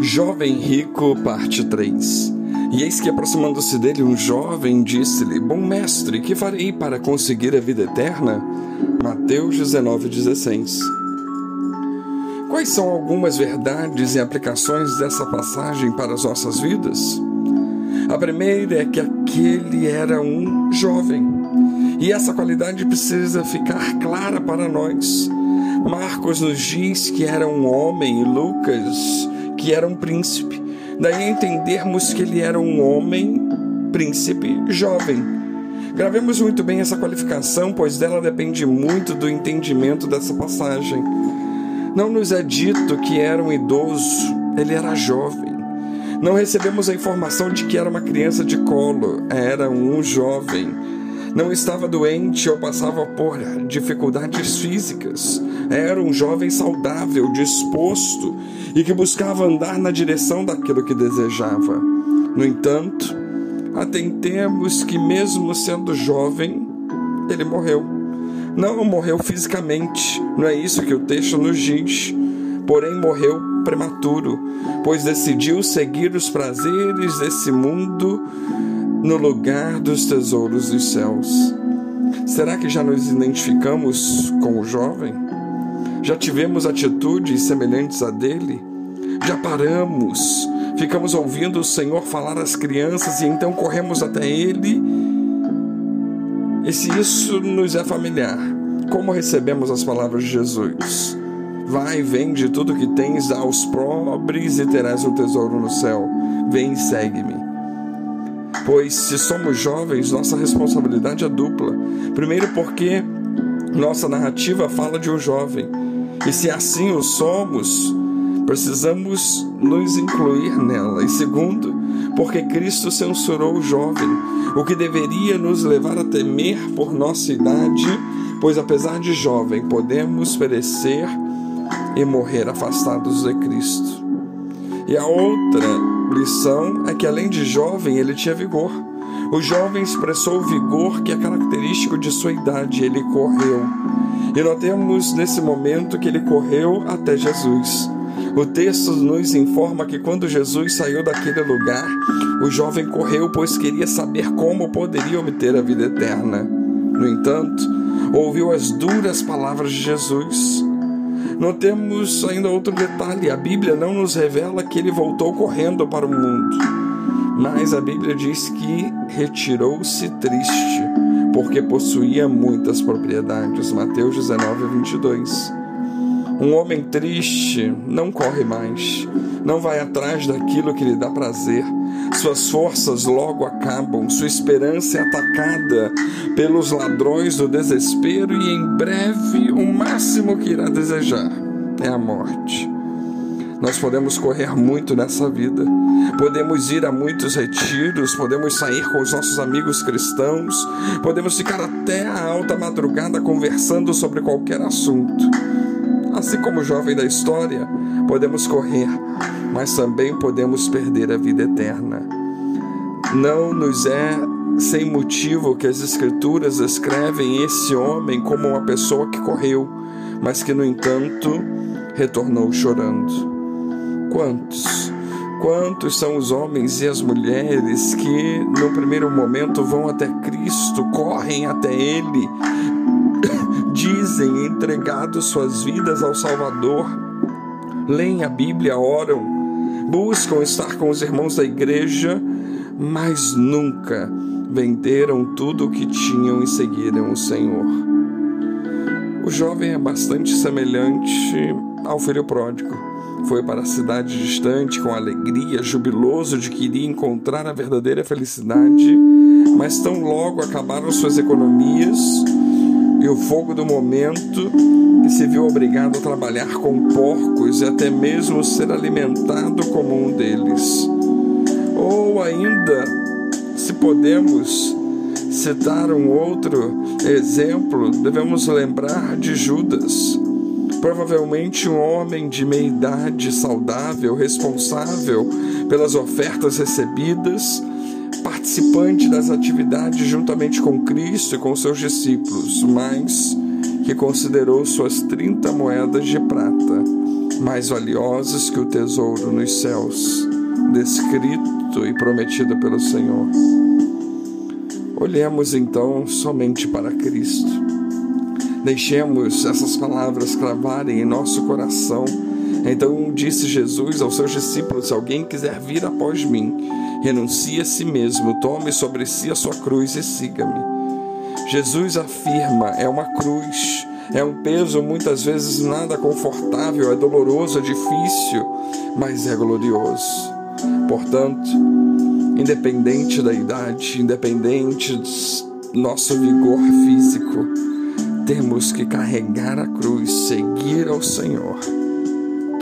Jovem Rico, parte 3 E eis que aproximando-se dele um jovem disse-lhe: Bom mestre, que farei para conseguir a vida eterna? Mateus 19,16 Quais são algumas verdades e aplicações dessa passagem para as nossas vidas? A primeira é que aquele era um jovem. E essa qualidade precisa ficar clara para nós. Marcos nos diz que era um homem e Lucas que era um príncipe. Daí entendermos que ele era um homem, príncipe, jovem. Gravemos muito bem essa qualificação, pois dela depende muito do entendimento dessa passagem. Não nos é dito que era um idoso, ele era jovem. Não recebemos a informação de que era uma criança de colo, era um jovem não estava doente ou passava por dificuldades físicas. Era um jovem saudável, disposto e que buscava andar na direção daquilo que desejava. No entanto, atentemos que, mesmo sendo jovem, ele morreu. Não morreu fisicamente, não é isso que o texto nos diz, porém morreu prematuro, pois decidiu seguir os prazeres desse mundo no lugar dos tesouros dos céus. Será que já nos identificamos com o jovem? Já tivemos atitudes semelhantes a dele? Já paramos, ficamos ouvindo o Senhor falar às crianças e então corremos até ele? E se isso nos é familiar, como recebemos as palavras de Jesus? Vai, vende tudo que tens aos pobres e terás o tesouro no céu. Vem e segue-me. Pois se somos jovens, nossa responsabilidade é dupla. Primeiro, porque nossa narrativa fala de um jovem. E se assim o somos, precisamos nos incluir nela. E segundo, porque Cristo censurou o jovem, o que deveria nos levar a temer por nossa idade, pois apesar de jovem, podemos perecer e morrer afastados de Cristo. E a outra lição é que, além de jovem, ele tinha vigor. O jovem expressou o vigor que é característico de sua idade. Ele correu. E notemos nesse momento que ele correu até Jesus. O texto nos informa que quando Jesus saiu daquele lugar, o jovem correu, pois queria saber como poderia obter a vida eterna. No entanto, ouviu as duras palavras de Jesus Notemos ainda outro detalhe: a Bíblia não nos revela que ele voltou correndo para o mundo, mas a Bíblia diz que retirou-se triste, porque possuía muitas propriedades. Mateus 19, 22. Um homem triste não corre mais, não vai atrás daquilo que lhe dá prazer. Suas forças logo acabam, sua esperança é atacada pelos ladrões do desespero e em breve o máximo que irá desejar é a morte. Nós podemos correr muito nessa vida, podemos ir a muitos retiros, podemos sair com os nossos amigos cristãos, podemos ficar até a alta madrugada conversando sobre qualquer assunto Assim como o jovem da história, podemos correr, mas também podemos perder a vida eterna. Não nos é sem motivo que as Escrituras descrevem esse homem como uma pessoa que correu, mas que, no entanto, retornou chorando. Quantos? Quantos são os homens e as mulheres que, no primeiro momento, vão até Cristo, correm até Ele, dizem entregado suas vidas ao Salvador, leem a Bíblia, oram, buscam estar com os irmãos da igreja, mas nunca venderam tudo o que tinham e seguiram o Senhor. O jovem é bastante semelhante ao filho pródigo. Foi para a cidade distante com alegria, jubiloso de que iria encontrar a verdadeira felicidade, mas tão logo acabaram suas economias e o fogo do momento que se viu obrigado a trabalhar com porcos e até mesmo ser alimentado como um deles. Ou ainda, se podemos citar um outro exemplo, devemos lembrar de Judas. Provavelmente um homem de meia idade, saudável, responsável pelas ofertas recebidas, participante das atividades juntamente com Cristo e com seus discípulos, mas que considerou suas 30 moedas de prata mais valiosos que o tesouro nos céus, descrito e prometido pelo Senhor. Olhemos então somente para Cristo. Deixemos essas palavras cravarem em nosso coração. Então disse Jesus aos seus discípulos: Se alguém quiser vir após mim, renuncie a si mesmo, tome sobre si a sua cruz e siga-me. Jesus afirma: é uma cruz, é um peso muitas vezes nada confortável, é doloroso, é difícil, mas é glorioso. Portanto, independente da idade, independente do nosso vigor físico, temos que carregar a cruz, seguir ao Senhor.